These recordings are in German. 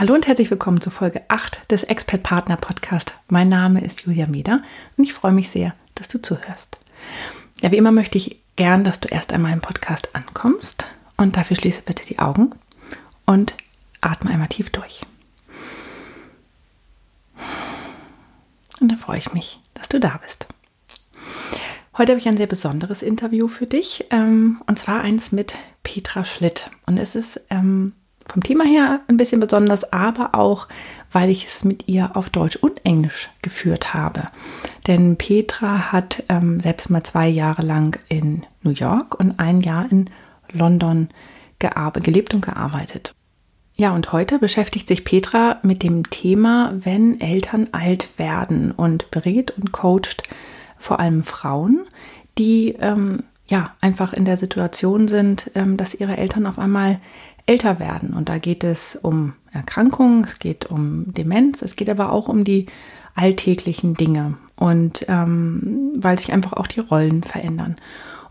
Hallo und herzlich willkommen zur Folge 8 des Expert Partner Podcast. Mein Name ist Julia Meder und ich freue mich sehr, dass du zuhörst. Ja, wie immer möchte ich gern, dass du erst einmal im Podcast ankommst und dafür schließe bitte die Augen und atme einmal tief durch. Und dann freue ich mich, dass du da bist. Heute habe ich ein sehr besonderes Interview für dich ähm, und zwar eins mit Petra Schlitt. Und es ist ähm, vom Thema her ein bisschen besonders, aber auch, weil ich es mit ihr auf Deutsch und Englisch geführt habe. Denn Petra hat ähm, selbst mal zwei Jahre lang in New York und ein Jahr in London gelebt und gearbeitet. Ja, und heute beschäftigt sich Petra mit dem Thema, wenn Eltern alt werden und berät und coacht vor allem Frauen, die ähm, ja einfach in der Situation sind, ähm, dass ihre Eltern auf einmal älter werden. Und da geht es um Erkrankungen, es geht um Demenz, es geht aber auch um die alltäglichen Dinge und ähm, weil sich einfach auch die Rollen verändern.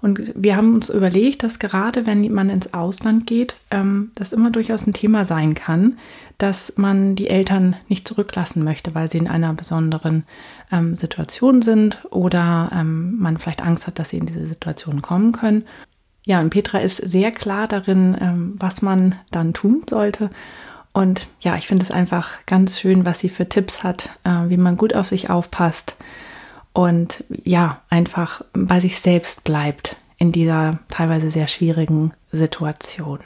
Und wir haben uns überlegt, dass gerade wenn man ins Ausland geht, ähm, das immer durchaus ein Thema sein kann, dass man die Eltern nicht zurücklassen möchte, weil sie in einer besonderen ähm, Situation sind oder ähm, man vielleicht Angst hat, dass sie in diese Situation kommen können. Ja, und Petra ist sehr klar darin, ähm, was man dann tun sollte. Und ja, ich finde es einfach ganz schön, was sie für Tipps hat, äh, wie man gut auf sich aufpasst und ja, einfach bei sich selbst bleibt in dieser teilweise sehr schwierigen Situation.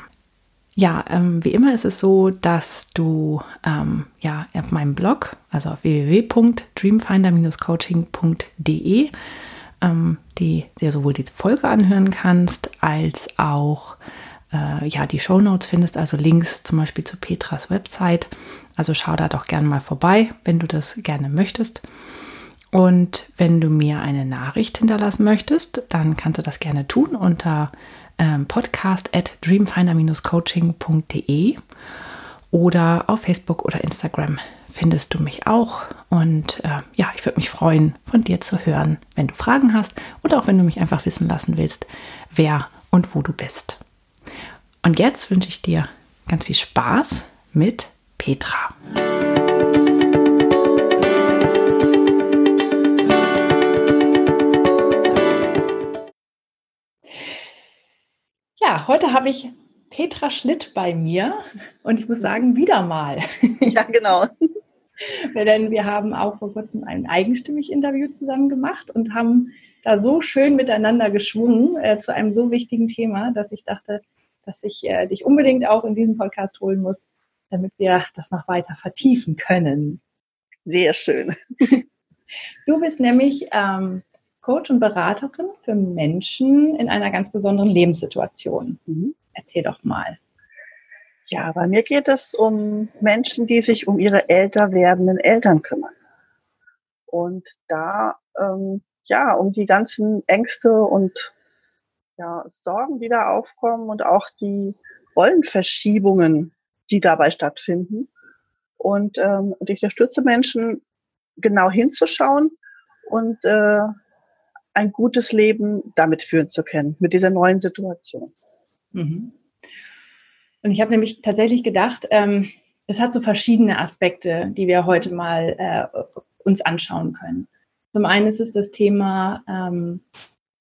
Ja, ähm, wie immer ist es so, dass du ähm, ja auf meinem Blog, also auf www.dreamfinder-coaching.de ähm, die dir sowohl die Folge anhören kannst, als auch äh, ja, die Show Notes findest, also Links zum Beispiel zu Petras Website. Also schau da doch gerne mal vorbei, wenn du das gerne möchtest. Und wenn du mir eine Nachricht hinterlassen möchtest, dann kannst du das gerne tun unter ähm, podcast at dreamfinder-coaching.de oder auf Facebook oder Instagram findest du mich auch. Und äh, ja, ich würde mich freuen, von dir zu hören, wenn du Fragen hast oder auch wenn du mich einfach wissen lassen willst, wer und wo du bist. Und jetzt wünsche ich dir ganz viel Spaß mit Petra. Ja, heute habe ich Petra Schlitt bei mir und ich muss sagen, wieder mal. Ja, genau. Denn wir haben auch vor kurzem ein eigenstimmig Interview zusammen gemacht und haben da so schön miteinander geschwungen äh, zu einem so wichtigen Thema, dass ich dachte, dass ich äh, dich unbedingt auch in diesen Podcast holen muss, damit wir das noch weiter vertiefen können. Sehr schön. Du bist nämlich ähm, Coach und Beraterin für Menschen in einer ganz besonderen Lebenssituation. Mhm. Erzähl doch mal. Ja, bei mir geht es um Menschen, die sich um ihre älter werdenden Eltern kümmern. Und da, ähm, ja, um die ganzen Ängste und ja, Sorgen, die da aufkommen und auch die Rollenverschiebungen, die dabei stattfinden. Und, ähm, und ich unterstütze Menschen, genau hinzuschauen und äh, ein gutes Leben damit führen zu können, mit dieser neuen Situation. Mhm. Und ich habe nämlich tatsächlich gedacht, ähm, es hat so verschiedene Aspekte, die wir heute mal äh, uns anschauen können. Zum einen ist es das Thema, ähm,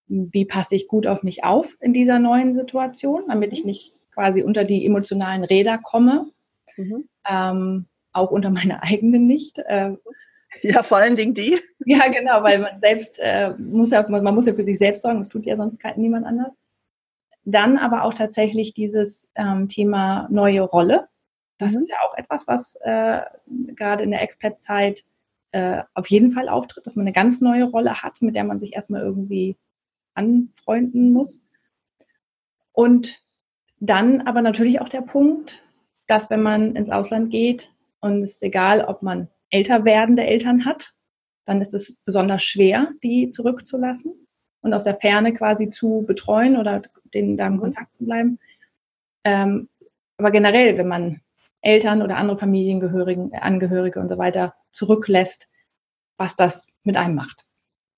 wie passe ich gut auf mich auf in dieser neuen Situation, damit ich nicht quasi unter die emotionalen Räder komme, mhm. ähm, auch unter meine eigenen nicht. Äh, ja, vor allen Dingen die. Ja, genau, weil man selbst äh, muss ja, man muss ja für sich selbst sorgen, das tut ja sonst kein, niemand anders. Dann aber auch tatsächlich dieses ähm, Thema neue Rolle. Das mhm. ist ja auch etwas, was äh, gerade in der Expat-Zeit äh, auf jeden Fall auftritt, dass man eine ganz neue Rolle hat, mit der man sich erstmal irgendwie anfreunden muss. Und dann aber natürlich auch der Punkt, dass wenn man ins Ausland geht, Und es ist egal, ob man älter werdende Eltern hat, dann ist es besonders schwer, die zurückzulassen und aus der Ferne quasi zu betreuen oder denen da im mhm. Kontakt zu bleiben. Ähm, aber generell, wenn man Eltern oder andere Familienangehörige Angehörige und so weiter zurücklässt, was das mit einem macht.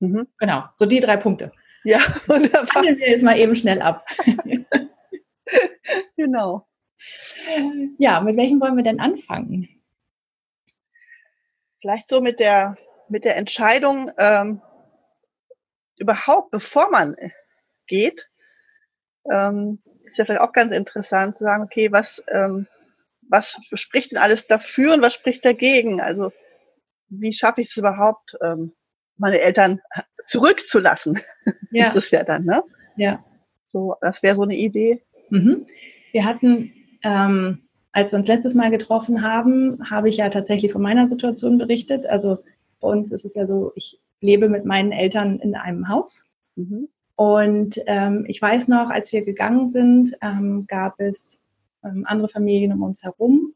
Mhm. Genau, so die drei Punkte. Ja, wunderbar. Handeln wir jetzt mal eben schnell ab. genau. Ja, mit welchem wollen wir denn anfangen? Vielleicht so mit der, mit der Entscheidung, ähm, überhaupt, bevor man geht, ähm, ist ja vielleicht auch ganz interessant zu sagen, okay, was, ähm, was spricht denn alles dafür und was spricht dagegen? Also wie schaffe ich es überhaupt, ähm, meine Eltern zurückzulassen? Ja. ist es ja dann, ne? Ja. So, das wäre so eine Idee. Mhm. Wir hatten, ähm, als wir uns letztes Mal getroffen haben, habe ich ja tatsächlich von meiner Situation berichtet. Also bei uns ist es ja so, ich lebe mit meinen Eltern in einem Haus. Mhm. Und ähm, ich weiß noch, als wir gegangen sind, ähm, gab es ähm, andere Familien um uns herum,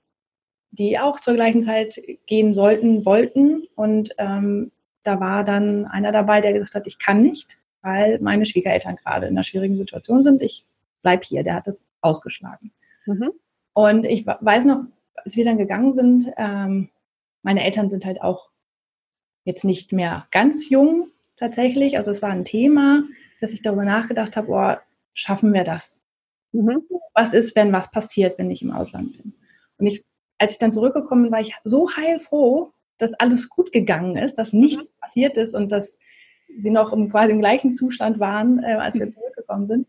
die auch zur gleichen Zeit gehen sollten, wollten. Und ähm, da war dann einer dabei, der gesagt hat, ich kann nicht, weil meine Schwiegereltern gerade in einer schwierigen Situation sind. Ich bleib hier. Der hat das ausgeschlagen. Mhm. Und ich weiß noch, als wir dann gegangen sind, ähm, meine Eltern sind halt auch jetzt nicht mehr ganz jung tatsächlich. Also es war ein Thema, dass ich darüber nachgedacht habe, oh, schaffen wir das? Mhm. Was ist, wenn was passiert, wenn ich im Ausland bin? Und ich, als ich dann zurückgekommen bin, war ich so heilfroh, dass alles gut gegangen ist, dass nichts mhm. passiert ist und dass sie noch im, quasi im gleichen Zustand waren, äh, als wir mhm. zurückgekommen sind.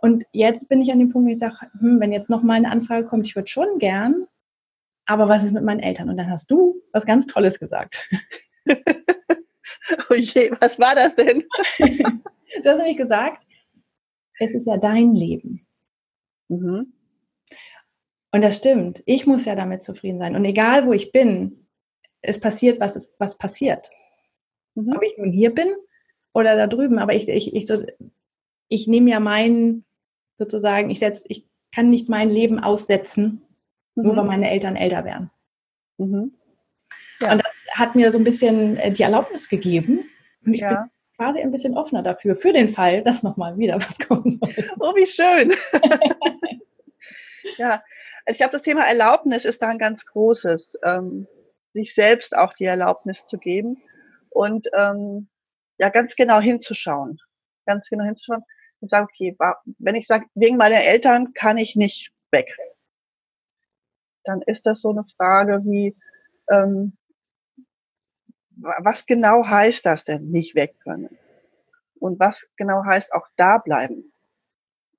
Und jetzt bin ich an dem Punkt, wo ich sage, hm, wenn jetzt noch mal eine Anfrage kommt, ich würde schon gern, aber was ist mit meinen Eltern? Und dann hast du was ganz Tolles gesagt. oh je, was war das denn? du hast nämlich gesagt, es ist ja dein Leben. Mhm. Und das stimmt. Ich muss ja damit zufrieden sein. Und egal, wo ich bin, es passiert, was, ist, was passiert. Mhm. Ob ich nun hier bin oder da drüben. Aber ich, ich, ich, so, ich nehme ja meinen, sozusagen, ich, setz, ich kann nicht mein Leben aussetzen, mhm. nur weil meine Eltern älter werden. Mhm. Ja. Und das hat mir so ein bisschen äh, die Erlaubnis gegeben. Und ich ja. bin quasi ein bisschen offener dafür, für den Fall, dass nochmal wieder was kommen soll. Oh, wie schön. ja, also ich glaube, das Thema Erlaubnis ist da ein ganz großes, ähm, sich selbst auch die Erlaubnis zu geben und ähm, ja, ganz genau hinzuschauen. Ganz genau hinzuschauen und sagen, okay, wenn ich sage, wegen meiner Eltern kann ich nicht weg, dann ist das so eine Frage wie, ähm, was genau heißt das denn, nicht weg können? Und was genau heißt auch da bleiben?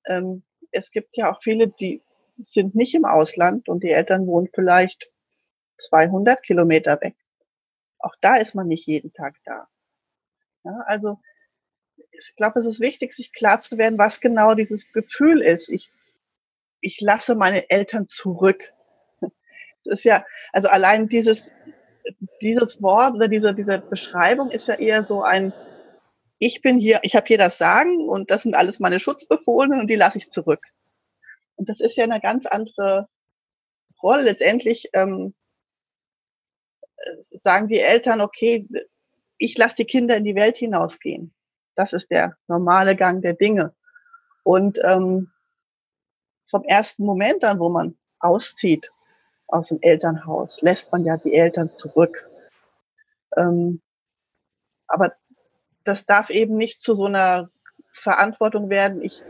Ähm, es gibt ja auch viele, die sind nicht im Ausland und die Eltern wohnen vielleicht 200 Kilometer weg. Auch da ist man nicht jeden Tag da. Ja, also ich glaube, es ist wichtig, sich klar zu werden, was genau dieses Gefühl ist. Ich, ich lasse meine Eltern zurück. Das ist ja, also allein dieses dieses Wort oder diese, diese Beschreibung ist ja eher so ein, ich bin hier, ich habe hier das Sagen und das sind alles meine Schutzbefohlenen und die lasse ich zurück. Und das ist ja eine ganz andere Rolle. Letztendlich ähm, sagen die Eltern, okay, ich lasse die Kinder in die Welt hinausgehen. Das ist der normale Gang der Dinge. Und ähm, vom ersten Moment an, wo man auszieht aus dem Elternhaus, lässt man ja die Eltern zurück. Ähm, aber das darf eben nicht zu so einer Verantwortung werden, ich,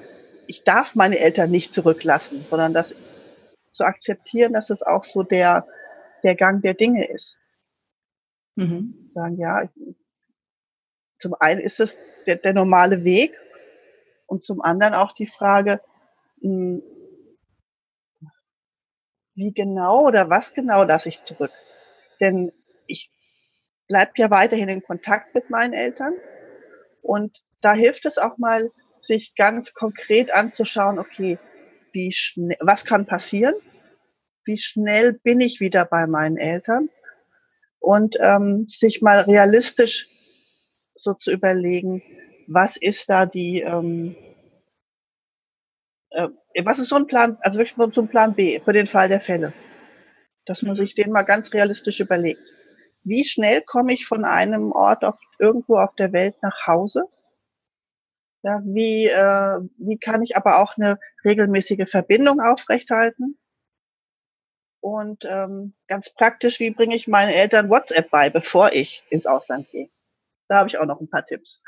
ich darf meine Eltern nicht zurücklassen, sondern das zu akzeptieren, dass es auch so der, der Gang der Dinge ist. Mhm. Sagen, ja, zum einen ist es der, der normale Weg und zum anderen auch die Frage, mh, hm, wie genau oder was genau lasse ich zurück? Denn ich bleibe ja weiterhin in Kontakt mit meinen Eltern und da hilft es auch mal, sich ganz konkret anzuschauen, okay, wie schnell, was kann passieren? Wie schnell bin ich wieder bei meinen Eltern? Und ähm, sich mal realistisch so zu überlegen, was ist da die, ähm, äh, was ist so ein Plan, also wirklich so ein Plan B für den Fall der Fälle? dass man mhm. sich den mal ganz realistisch überlegt. Wie schnell komme ich von einem Ort auf, irgendwo auf der Welt nach Hause? Ja, wie, äh, wie kann ich aber auch eine regelmäßige Verbindung aufrechthalten? Und ähm, ganz praktisch, wie bringe ich meinen Eltern WhatsApp bei, bevor ich ins Ausland gehe? Da habe ich auch noch ein paar Tipps.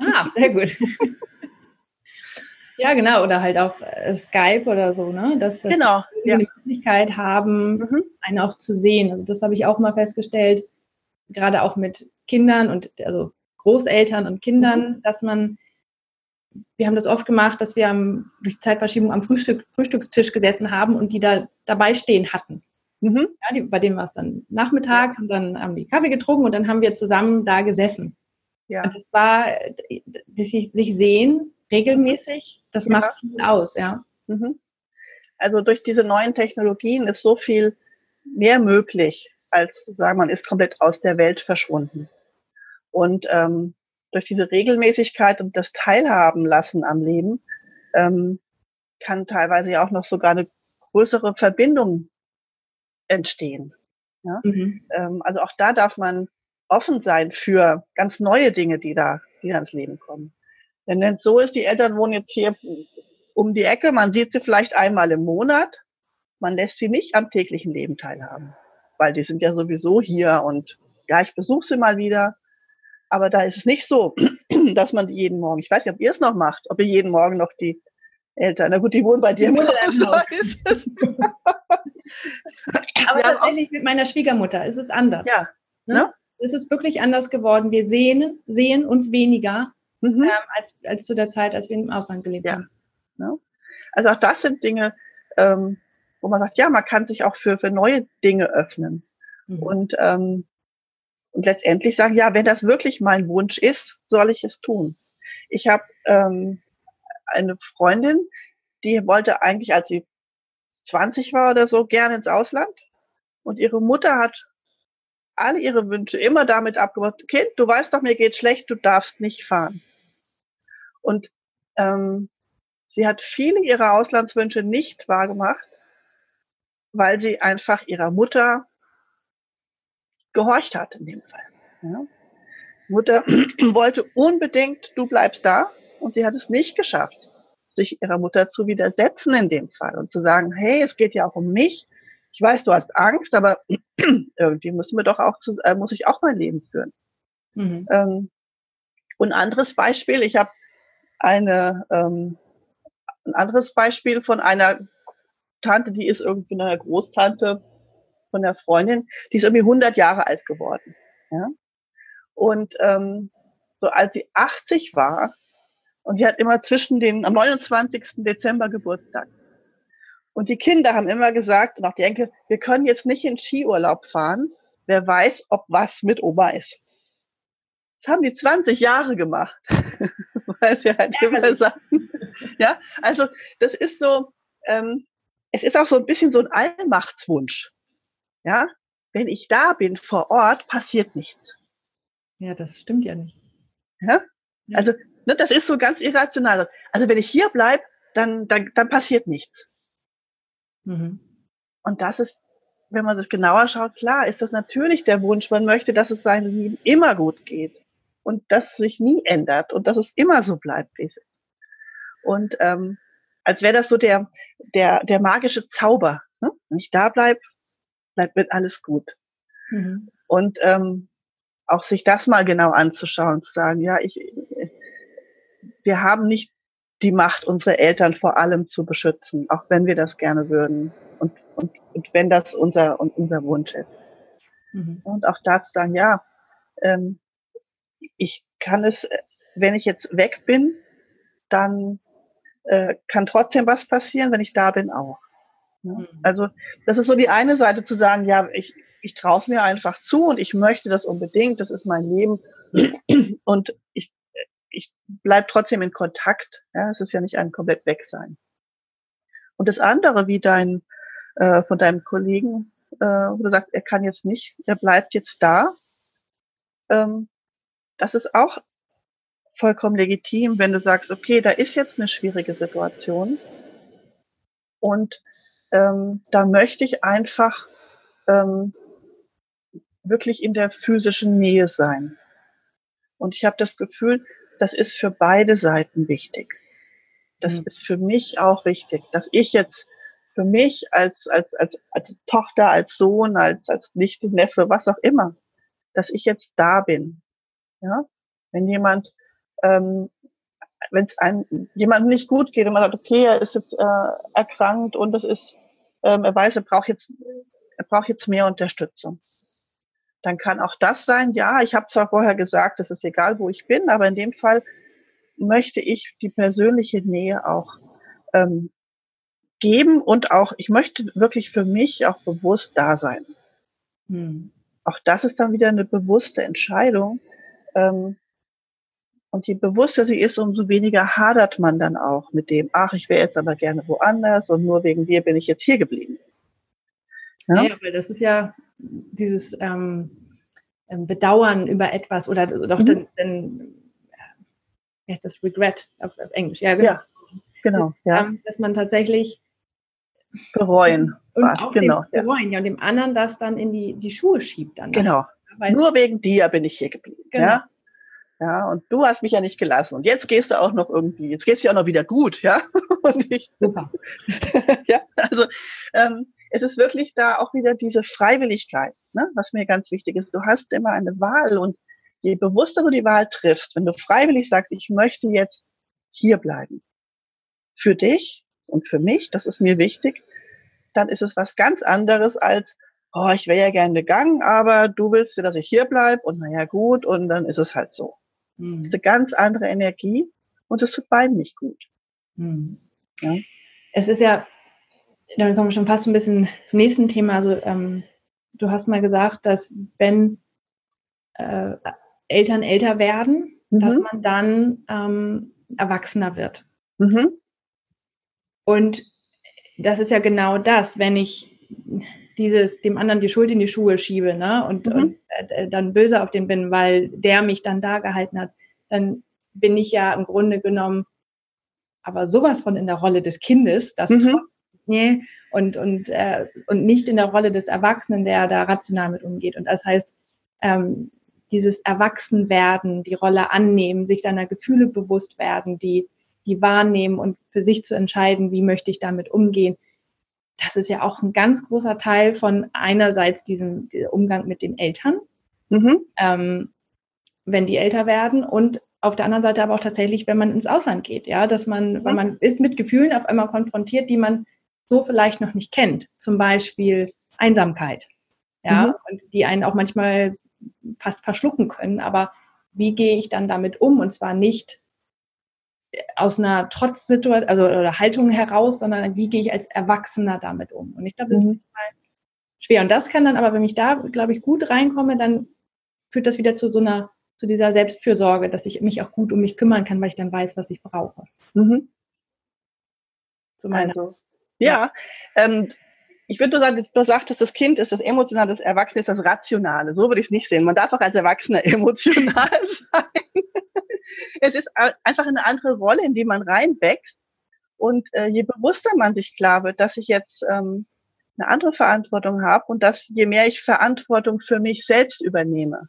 Ah, sehr gut. ja, genau. Oder halt auf äh, Skype oder so, ne? Dass, dass genau, ja. eine Möglichkeit haben, mhm. einen auch zu sehen. Also das habe ich auch mal festgestellt, gerade auch mit Kindern und also Großeltern und Kindern, mhm. dass man wir haben das oft gemacht, dass wir am, durch die Zeitverschiebung am Frühstück, Frühstückstisch gesessen haben und die da dabei stehen hatten. Mhm. Ja, die, bei denen war es dann nachmittags und dann haben die Kaffee getrunken und dann haben wir zusammen da gesessen. Ja. Und das war, dass sich, sich sehen regelmäßig, das ja. macht viel aus, ja. Mhm. Also durch diese neuen Technologien ist so viel mehr möglich, als zu sagen, man ist komplett aus der Welt verschwunden. Und ähm, durch diese Regelmäßigkeit und das Teilhaben lassen am Leben ähm, kann teilweise ja auch noch sogar eine größere Verbindung entstehen. Ja? Mhm. Ähm, also auch da darf man offen sein für ganz neue Dinge, die da, die da ins Leben kommen. Denn wenn es so ist, die Eltern wohnen jetzt hier um die Ecke, man sieht sie vielleicht einmal im Monat, man lässt sie nicht am täglichen Leben teilhaben, weil die sind ja sowieso hier und ja, ich besuche sie mal wieder. Aber da ist es nicht so, dass man die jeden Morgen, ich weiß nicht, ob ihr es noch macht, ob ihr jeden Morgen noch die Eltern, na gut, die wohnen bei dir im Haus. Aber tatsächlich mit meiner Schwiegermutter ist es anders. Ja. Ne? ne? Es ist wirklich anders geworden. Wir sehen, sehen uns weniger mhm. ähm, als, als zu der Zeit, als wir im Ausland gelebt ja. haben. Ja. Also auch das sind Dinge, ähm, wo man sagt, ja, man kann sich auch für, für neue Dinge öffnen. Mhm. Und ähm, und letztendlich sagen, ja, wenn das wirklich mein Wunsch ist, soll ich es tun. Ich habe ähm, eine Freundin, die wollte eigentlich, als sie 20 war oder so, gerne ins Ausland. Und ihre Mutter hat alle ihre Wünsche immer damit abgebracht, Kind, du weißt doch, mir geht schlecht, du darfst nicht fahren. Und ähm, sie hat viele ihrer Auslandswünsche nicht wahrgemacht, weil sie einfach ihrer Mutter gehorcht hat in dem Fall. Ja. Mutter wollte unbedingt, du bleibst da und sie hat es nicht geschafft, sich ihrer Mutter zu widersetzen in dem Fall und zu sagen, hey, es geht ja auch um mich. Ich weiß, du hast Angst, aber irgendwie müssen wir doch auch zu, äh, muss ich auch mein Leben führen. Mhm. Ähm, und ein anderes Beispiel, ich habe eine ähm, ein anderes Beispiel von einer Tante, die ist irgendwie eine Großtante von der Freundin, die ist irgendwie 100 Jahre alt geworden. Ja? Und ähm, so als sie 80 war, und sie hat immer zwischen den, am 29. Dezember Geburtstag. Und die Kinder haben immer gesagt, und auch die Enkel, wir können jetzt nicht in Skiurlaub fahren. Wer weiß, ob was mit Oma ist. Das haben die 20 Jahre gemacht. Weil sie halt immer sagen. Ja, also das ist so, ähm, es ist auch so ein bisschen so ein Allmachtswunsch. Ja, wenn ich da bin vor Ort, passiert nichts. Ja, das stimmt ja nicht. Ja? ja. Also, ne, das ist so ganz irrational. Also, wenn ich hier bleibe, dann, dann, dann passiert nichts. Mhm. Und das ist, wenn man sich genauer schaut, klar, ist das natürlich der Wunsch. Man möchte, dass es seinem Leben immer gut geht und dass es sich nie ändert und dass es immer so bleibt, wie es ist. Und ähm, als wäre das so der, der, der magische Zauber. Ne? Wenn ich da bleibe, bleibt wird alles gut. Mhm. Und ähm, auch sich das mal genau anzuschauen, zu sagen, ja, ich, wir haben nicht die Macht, unsere Eltern vor allem zu beschützen, auch wenn wir das gerne würden und, und, und wenn das unser, unser Wunsch ist. Mhm. Und auch da zu sagen, ja, ähm, ich kann es, wenn ich jetzt weg bin, dann äh, kann trotzdem was passieren, wenn ich da bin auch. Ne? Mhm. Also das ist so die eine Seite zu sagen, ja, ich, ich traue es mir einfach zu und ich möchte das unbedingt, das ist mein Leben und ich, ich bleibe trotzdem in Kontakt. Ja, es ist ja nicht ein komplett Wegsein. Und das andere, wie dein äh, von deinem Kollegen, äh, wo du sagst, er kann jetzt nicht, er bleibt jetzt da, ähm, das ist auch vollkommen legitim, wenn du sagst, okay, da ist jetzt eine schwierige Situation und ähm, da möchte ich einfach ähm, wirklich in der physischen Nähe sein. Und ich habe das Gefühl, das ist für beide Seiten wichtig. Das mhm. ist für mich auch wichtig, dass ich jetzt für mich als, als, als, als Tochter, als Sohn, als, als Nichte, Neffe, was auch immer, dass ich jetzt da bin. Ja, wenn jemand, ähm, wenn es einem jemandem nicht gut geht und man sagt, okay, er ist jetzt äh, erkrankt und das ist, ähm, er weiß, er braucht jetzt, er braucht jetzt mehr Unterstützung. Dann kann auch das sein, ja, ich habe zwar vorher gesagt, es ist egal, wo ich bin, aber in dem Fall möchte ich die persönliche Nähe auch ähm, geben und auch, ich möchte wirklich für mich auch bewusst da sein. Hm. Auch das ist dann wieder eine bewusste Entscheidung. Ähm, und je bewusster sie ist, umso weniger hadert man dann auch mit dem, ach, ich wäre jetzt aber gerne woanders und nur wegen dir bin ich jetzt hier geblieben. Ja, ja weil das ist ja dieses ähm, ähm Bedauern über etwas oder doch mhm. den, den wie heißt das, Regret auf, auf Englisch, ja, genau. Ja, genau ja. Ähm, dass man tatsächlich bereuen. Und was, auch genau, dem bereuen, ja. und dem anderen das dann in die, die Schuhe schiebt dann. Genau. Weil, Nur wegen dir bin ich hier geblieben. Genau. Ja? Ja, und du hast mich ja nicht gelassen. Und jetzt gehst du auch noch irgendwie, jetzt gehst du ja auch noch wieder gut, ja. Und ich, Super. ja, also ähm, es ist wirklich da auch wieder diese Freiwilligkeit, ne, was mir ganz wichtig ist. Du hast immer eine Wahl und je bewusster du die Wahl triffst, wenn du freiwillig sagst, ich möchte jetzt hier bleiben, für dich und für mich, das ist mir wichtig, dann ist es was ganz anderes als, oh, ich wäre ja gerne gegangen, aber du willst ja, dass ich hier bleibe und naja gut, und dann ist es halt so. Mhm. Das ist eine ganz andere Energie und es tut beiden nicht gut. Mhm. Ja? Es ist ja, damit kommen wir schon fast ein bisschen zum nächsten Thema. Also ähm, du hast mal gesagt, dass wenn äh, Eltern älter werden, mhm. dass man dann ähm, erwachsener wird. Mhm. Und das ist ja genau das, wenn ich dieses dem anderen die Schuld in die Schuhe schiebe ne? und, mhm. und äh, dann böse auf den bin, weil der mich dann da gehalten hat, dann bin ich ja im Grunde genommen aber sowas von in der Rolle des Kindes, das mhm. trotz, nee, und, und, äh, und nicht in der Rolle des Erwachsenen, der da rational mit umgeht. Und das heißt, ähm, dieses Erwachsenwerden, die Rolle annehmen, sich seiner Gefühle bewusst werden, die, die wahrnehmen und für sich zu entscheiden, wie möchte ich damit umgehen. Das ist ja auch ein ganz großer Teil von einerseits diesem Umgang mit den Eltern, mhm. ähm, wenn die älter werden und auf der anderen Seite aber auch tatsächlich, wenn man ins Ausland geht, ja, dass man, mhm. weil man ist mit Gefühlen auf einmal konfrontiert, die man so vielleicht noch nicht kennt. Zum Beispiel Einsamkeit, ja, mhm. und die einen auch manchmal fast verschlucken können. Aber wie gehe ich dann damit um? Und zwar nicht aus einer Trotzsituation, also oder Haltung heraus, sondern wie gehe ich als Erwachsener damit um? Und ich glaube, das mhm. ist schwer. Und das kann dann aber, wenn ich da, glaube ich, gut reinkomme, dann führt das wieder zu so einer, zu dieser Selbstfürsorge, dass ich mich auch gut um mich kümmern kann, weil ich dann weiß, was ich brauche. Mhm. also, ja, ähm, ich würde nur sagen, du sagtest, das Kind ist das Emotionale, das Erwachsene ist das Rationale. So würde ich es nicht sehen. Man darf auch als Erwachsener emotional sein. es ist einfach eine andere Rolle, in die man reinwächst. Und äh, je bewusster man sich klar wird, dass ich jetzt ähm, eine andere Verantwortung habe und dass je mehr ich Verantwortung für mich selbst übernehme,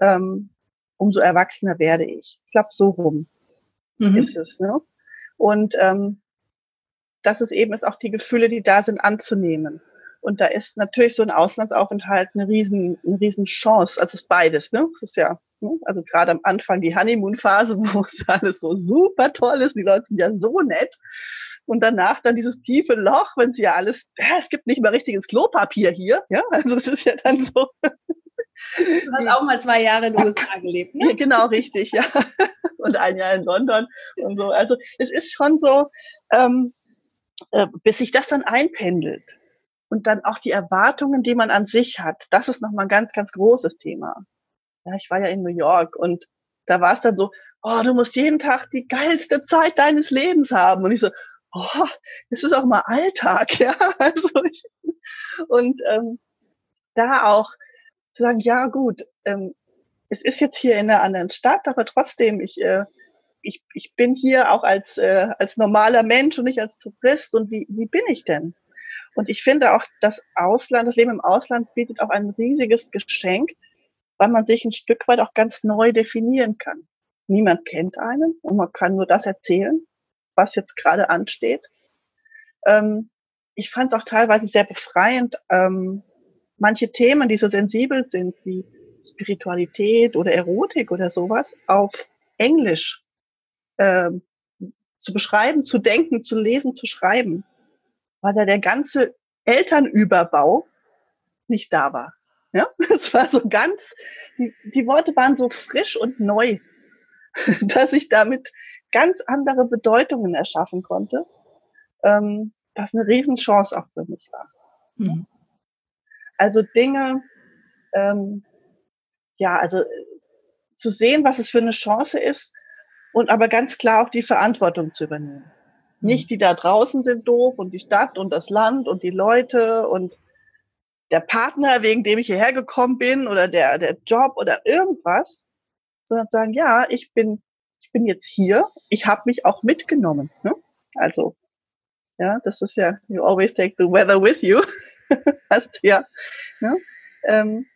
ähm, umso erwachsener werde ich. Ich glaube, so rum mhm. ist es. Ne? Und ähm, dass es eben ist, auch die Gefühle, die da sind, anzunehmen. Und da ist natürlich so ein Auslandsaufenthalt eine riesen, eine riesen Chance. Also es ist beides, ne? Es ist ja, ne? also gerade am Anfang die Honeymoon-Phase, wo es alles so super toll ist, die Leute sind ja so nett. Und danach dann dieses tiefe Loch, wenn sie ja alles, ja, es gibt nicht mal richtiges Klopapier hier, ja, also es ist ja dann so. Du hast auch mal zwei Jahre in den USA gelebt, ne? Genau, richtig, ja. Und ein Jahr in London und so. Also es ist schon so, ähm, äh, bis sich das dann einpendelt und dann auch die Erwartungen, die man an sich hat, das ist nochmal ein ganz, ganz großes Thema. Ja, ich war ja in New York und da war es dann so, oh, du musst jeden Tag die geilste Zeit deines Lebens haben. Und ich so, oh, das ist auch mal Alltag, ja. Also ich, und ähm, da auch zu sagen, ja gut, ähm, es ist jetzt hier in einer anderen Stadt, aber trotzdem, ich äh, ich, ich bin hier auch als, äh, als normaler Mensch und nicht als Tourist und wie, wie bin ich denn? Und ich finde auch, das Ausland, das Leben im Ausland bietet auch ein riesiges Geschenk, weil man sich ein Stück weit auch ganz neu definieren kann. Niemand kennt einen und man kann nur das erzählen, was jetzt gerade ansteht. Ähm, ich fand es auch teilweise sehr befreiend, ähm, manche Themen, die so sensibel sind, wie Spiritualität oder Erotik oder sowas, auf Englisch ähm, zu beschreiben, zu denken, zu lesen, zu schreiben, weil da der ganze Elternüberbau nicht da war. Ja, es war so ganz, die, die Worte waren so frisch und neu, dass ich damit ganz andere Bedeutungen erschaffen konnte, ähm, was eine Riesenchance auch für mich war. Mhm. Also Dinge, ähm, ja, also zu sehen, was es für eine Chance ist und aber ganz klar auch die Verantwortung zu übernehmen. Mhm. Nicht die da draußen sind doof und die Stadt und das Land und die Leute und der Partner, wegen dem ich hierher gekommen bin oder der, der Job oder irgendwas, sondern sagen, ja, ich bin, ich bin jetzt hier, ich habe mich auch mitgenommen. Ne? Also, ja, das ist ja, you always take the weather with you. Hast ja. Ne? Ähm,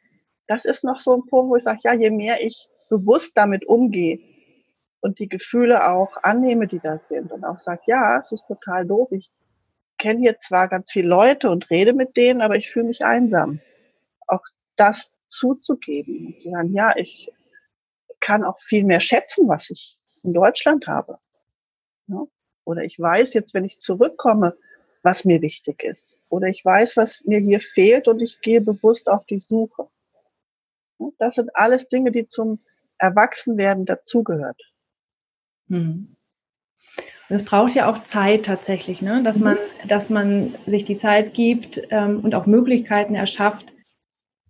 das ist noch so ein Punkt, wo ich sage, ja, je mehr ich bewusst damit umgehe und die Gefühle auch annehme, die da sind und auch sage, ja, es ist total doof, ich kenne hier zwar ganz viele Leute und rede mit denen, aber ich fühle mich einsam. Auch das zuzugeben und zu sagen, ja, ich kann auch viel mehr schätzen, was ich in Deutschland habe. Ja? Oder ich weiß jetzt, wenn ich zurückkomme, was mir wichtig ist. Oder ich weiß, was mir hier fehlt und ich gehe bewusst auf die Suche. Das sind alles Dinge, die zum Erwachsenwerden dazugehört. Hm. Es braucht ja auch Zeit tatsächlich, ne? dass, mhm. man, dass man sich die Zeit gibt ähm, und auch Möglichkeiten erschafft,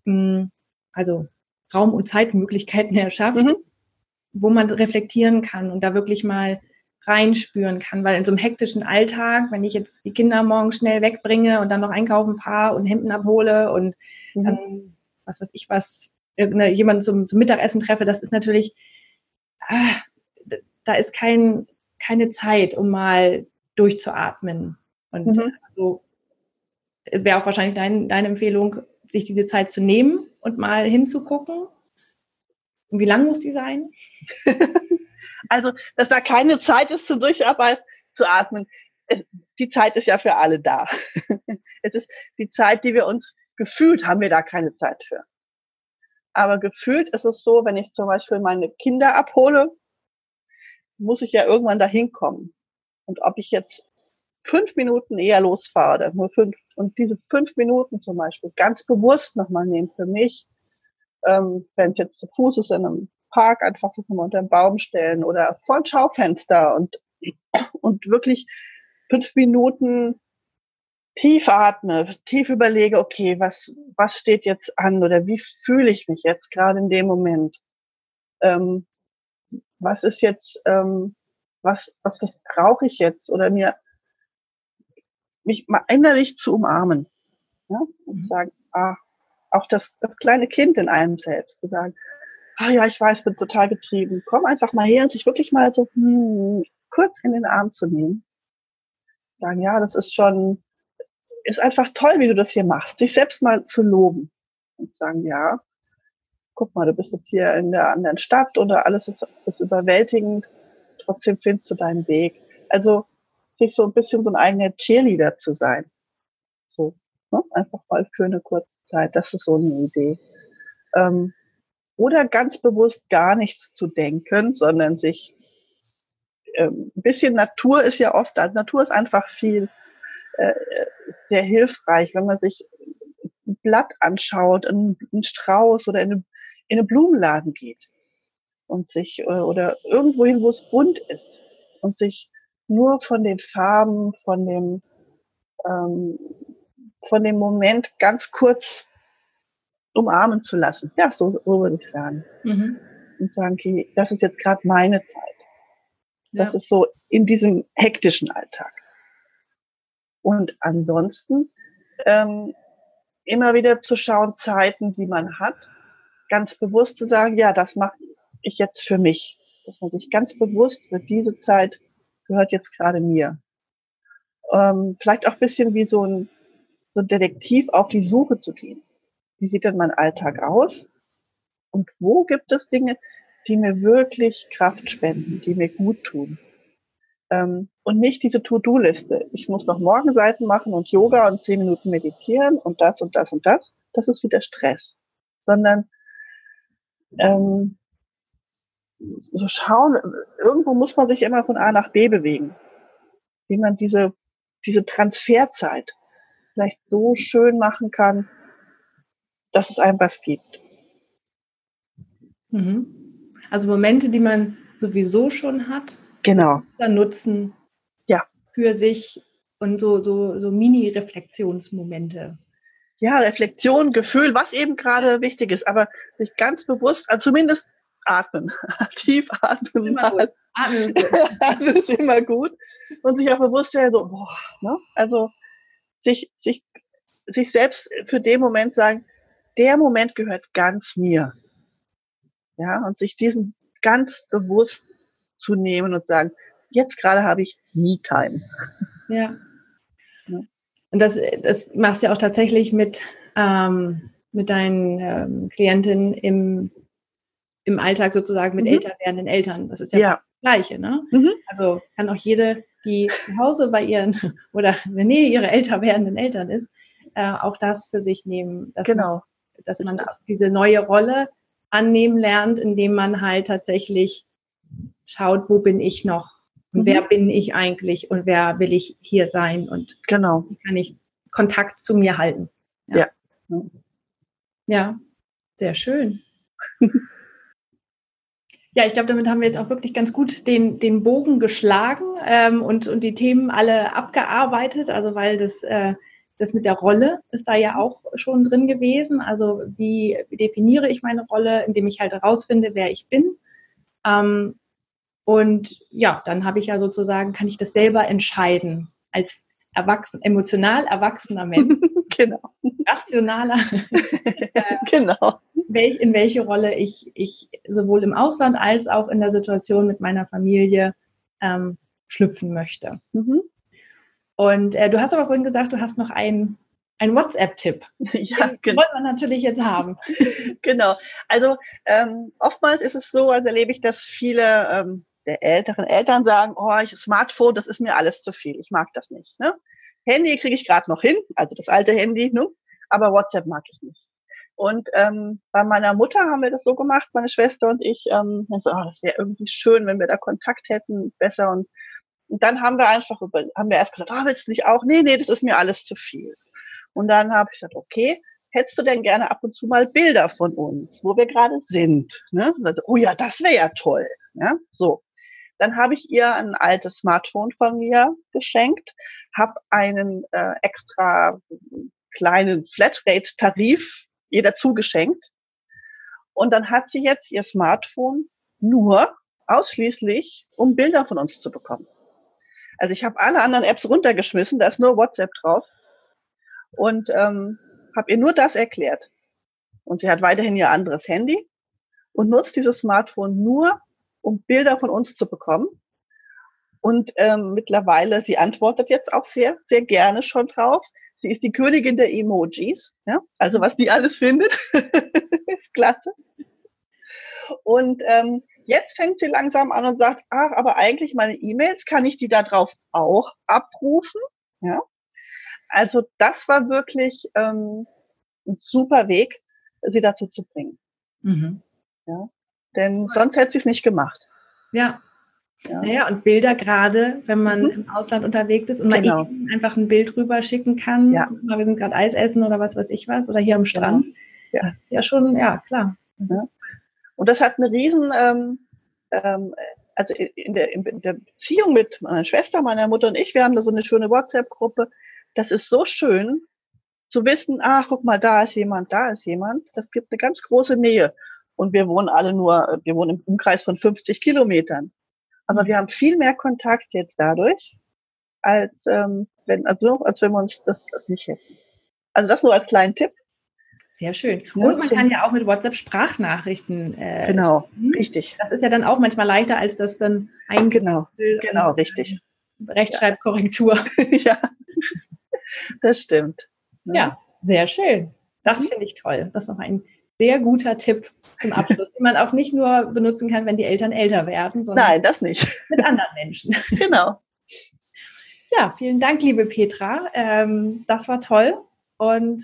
mh, hm, also Raum- und Zeitmöglichkeiten erschafft, mhm. wo man reflektieren kann und da wirklich mal reinspüren kann, weil in so einem hektischen Alltag, wenn ich jetzt die Kinder morgen schnell wegbringe und dann noch einkaufen fahre und Hemden abhole und mhm. dann, was weiß ich was, jemanden zum, zum Mittagessen treffe, das ist natürlich, ah, da ist kein, keine Zeit, um mal durchzuatmen. Und mhm. also wäre auch wahrscheinlich dein, deine Empfehlung, sich diese Zeit zu nehmen und mal hinzugucken. Und wie lang muss die sein? Also, dass da keine Zeit ist zum Durcharbeiten, zu atmen. Es, die Zeit ist ja für alle da. es ist die Zeit, die wir uns gefühlt, haben wir da keine Zeit für. Aber gefühlt ist es so, wenn ich zum Beispiel meine Kinder abhole, muss ich ja irgendwann dahin kommen. Und ob ich jetzt fünf Minuten eher losfahre nur fünf und diese fünf Minuten zum Beispiel ganz bewusst nochmal nehmen für mich, ähm, wenn es jetzt zu Fuß ist in einem Park einfach so unter den Baum stellen oder vor ein Schaufenster und, und wirklich fünf Minuten tief atme, tief überlege, okay, was, was steht jetzt an oder wie fühle ich mich jetzt gerade in dem Moment? Ähm, was ist jetzt, ähm, was, was, was brauche ich jetzt? Oder mir, mich mal innerlich zu umarmen. Ja? Und mhm. sagen, ah, auch das, das kleine Kind in einem selbst, zu sagen, ah ja, ich weiß, bin total getrieben. Komm einfach mal her und sich wirklich mal so hm, kurz in den Arm zu nehmen. Sagen, ja, das ist schon, ist einfach toll, wie du das hier machst. Dich selbst mal zu loben und sagen, ja, guck mal, du bist jetzt hier in der anderen Stadt oder alles ist, ist überwältigend. Trotzdem findest du deinen Weg. Also, sich so ein bisschen so ein eigener Cheerleader zu sein. So, ne? einfach mal für eine kurze Zeit. Das ist so eine Idee. Ähm, oder ganz bewusst gar nichts zu denken, sondern sich ähm, ein bisschen Natur ist ja oft, also Natur ist einfach viel äh, sehr hilfreich, wenn man sich ein Blatt anschaut, einen, einen Strauß oder in, eine, in einen Blumenladen geht und sich äh, oder irgendwo hin, wo es bunt ist und sich nur von den Farben, von dem ähm, von dem Moment ganz kurz umarmen zu lassen. Ja, so, so würde ich sagen. Mhm. Und sagen, okay, das ist jetzt gerade meine Zeit. Das ja. ist so in diesem hektischen Alltag. Und ansonsten ähm, immer wieder zu schauen, Zeiten, die man hat, ganz bewusst zu sagen, ja, das mache ich jetzt für mich. Dass man sich ganz bewusst wird, diese Zeit gehört jetzt gerade mir. Ähm, vielleicht auch bisschen wie so ein so ein Detektiv auf die Suche zu gehen. Wie sieht denn mein Alltag aus? Und wo gibt es Dinge, die mir wirklich Kraft spenden, die mir gut tun? Ähm, und nicht diese To-Do-Liste. Ich muss noch Morgenseiten machen und Yoga und zehn Minuten meditieren und das und das und das. Das ist wieder Stress. Sondern ähm, so schauen, irgendwo muss man sich immer von A nach B bewegen. Wie man diese, diese Transferzeit vielleicht so schön machen kann, dass es einem was gibt. Mhm. Also Momente, die man sowieso schon hat, genau. dann nutzen ja. für sich und so, so, so Mini-Reflexionsmomente. Ja, Reflexion, Gefühl, was eben gerade wichtig ist, aber sich ganz bewusst, also zumindest atmen, tief atmen. Immer gut. Atmen ist, gut. atmen ist immer gut. Und sich auch bewusst werden, so, boah, ne? Also sich, sich, sich selbst für den Moment sagen, der Moment gehört ganz mir. Ja, und sich diesen ganz bewusst zu nehmen und sagen, jetzt gerade habe ich Me-Time. Ja. ja. Und das, das machst du ja auch tatsächlich mit, ähm, mit deinen ähm, Klientinnen im, im Alltag sozusagen mit mhm. älter werdenden Eltern. Das ist ja, ja. das Gleiche, ne? Mhm. Also kann auch jede, die zu Hause bei ihren oder in der Nähe ihrer älter werdenden Eltern ist, äh, auch das für sich nehmen. Dass genau. Man, dass man diese neue Rolle annehmen lernt, indem man halt tatsächlich schaut, wo bin ich noch mhm. wer bin ich eigentlich und wer will ich hier sein und genau. wie kann ich Kontakt zu mir halten. Ja. Ja, ja sehr schön. Ja, ich glaube, damit haben wir jetzt auch wirklich ganz gut den, den Bogen geschlagen ähm, und, und die Themen alle abgearbeitet. Also weil das, äh, das mit der Rolle ist da ja auch schon drin gewesen. Also wie, wie definiere ich meine Rolle, indem ich halt herausfinde, wer ich bin. Ähm, und ja, dann habe ich ja sozusagen, kann ich das selber entscheiden als erwachsen, emotional erwachsener Mensch. genau. Rationaler. äh, genau in welche Rolle ich, ich sowohl im Ausland als auch in der Situation mit meiner Familie ähm, schlüpfen möchte. Mhm. Und äh, du hast aber vorhin gesagt, du hast noch einen, einen WhatsApp-Tipp. Ja, Den genau. wollen wir natürlich jetzt haben. genau. Also ähm, oftmals ist es so, also erlebe ich, dass viele ähm, der älteren Eltern sagen, oh, ich, Smartphone, das ist mir alles zu viel. Ich mag das nicht. Ne? Handy kriege ich gerade noch hin, also das alte Handy, ne? aber WhatsApp mag ich nicht. Und ähm, bei meiner Mutter haben wir das so gemacht, meine Schwester und ich. Ähm, so, oh, das wäre irgendwie schön, wenn wir da Kontakt hätten, besser. Und, und dann haben wir einfach über, haben wir erst gesagt, oh, willst du nicht auch? Nee, nee, das ist mir alles zu viel. Und dann habe ich gesagt, okay, hättest du denn gerne ab und zu mal Bilder von uns, wo wir gerade sind? Ne? Also, oh ja, das wäre ja toll. Ja? So. Dann habe ich ihr ein altes Smartphone von mir geschenkt, habe einen äh, extra kleinen Flatrate-Tarif ihr dazu geschenkt. Und dann hat sie jetzt ihr Smartphone nur ausschließlich, um Bilder von uns zu bekommen. Also ich habe alle anderen Apps runtergeschmissen, da ist nur WhatsApp drauf und ähm, habe ihr nur das erklärt. Und sie hat weiterhin ihr anderes Handy und nutzt dieses Smartphone nur, um Bilder von uns zu bekommen. Und ähm, mittlerweile, sie antwortet jetzt auch sehr, sehr gerne schon drauf. Sie ist die Königin der Emojis. Ja? Also was die alles findet, ist klasse. Und ähm, jetzt fängt sie langsam an und sagt, ach, aber eigentlich meine E-Mails, kann ich die da drauf auch abrufen? Ja. Also das war wirklich ähm, ein super Weg, sie dazu zu bringen. Mhm. Ja. Denn sonst hätte sie es nicht gemacht. Ja, ja. Naja, und Bilder gerade, wenn man mhm. im Ausland unterwegs ist und genau. man einfach ein Bild rüber schicken kann. Ja. Guck mal, wir sind gerade Eis essen oder was weiß ich was oder hier am genau. Strand. Ja. Das ist ja schon, ja, klar. Ja. Und das hat eine riesen, ähm, ähm, also in der, in der Beziehung mit meiner Schwester, meiner Mutter und ich, wir haben da so eine schöne WhatsApp-Gruppe. Das ist so schön zu wissen, ach, guck mal, da ist jemand, da ist jemand. Das gibt eine ganz große Nähe. Und wir wohnen alle nur, wir wohnen im Umkreis von 50 Kilometern. Aber wir haben viel mehr Kontakt jetzt dadurch, als ähm, wenn, also als wenn wir uns das, das nicht hätten. Also das nur als kleinen Tipp. Sehr schön. Und man kann ja auch mit WhatsApp Sprachnachrichten. Äh, genau, richtig. Das ist ja dann auch manchmal leichter, als das dann ein Genau, genau, richtig. Rechtschreibkorrektur. ja, das stimmt. Ne? Ja, sehr schön. Das mhm. finde ich toll. Das ist noch ein sehr guter Tipp zum Abschluss, den man auch nicht nur benutzen kann, wenn die Eltern älter werden, sondern Nein, das nicht. mit anderen Menschen. Genau. Ja, vielen Dank, liebe Petra. Ähm, das war toll. Und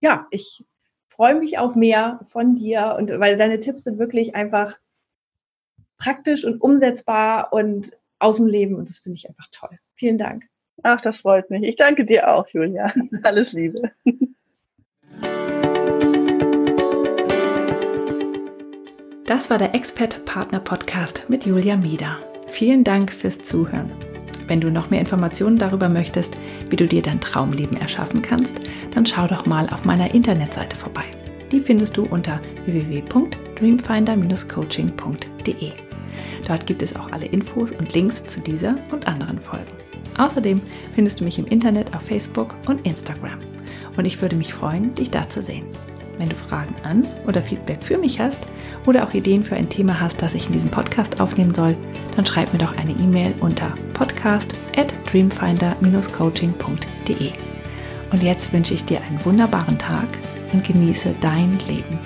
ja, ich freue mich auf mehr von dir und weil deine Tipps sind wirklich einfach praktisch und umsetzbar und aus dem Leben und das finde ich einfach toll. Vielen Dank. Ach, das freut mich. Ich danke dir auch, Julia. Alles Liebe. Das war der Expert Partner Podcast mit Julia Mieder. Vielen Dank fürs Zuhören. Wenn du noch mehr Informationen darüber möchtest, wie du dir dein Traumleben erschaffen kannst, dann schau doch mal auf meiner Internetseite vorbei. Die findest du unter www.dreamfinder-coaching.de. Dort gibt es auch alle Infos und Links zu dieser und anderen Folgen. Außerdem findest du mich im Internet auf Facebook und Instagram. Und ich würde mich freuen, dich da zu sehen. Wenn du Fragen an oder Feedback für mich hast oder auch Ideen für ein Thema hast, das ich in diesem Podcast aufnehmen soll, dann schreib mir doch eine E-Mail unter podcast at dreamfinder-coaching.de. Und jetzt wünsche ich dir einen wunderbaren Tag und genieße dein Leben.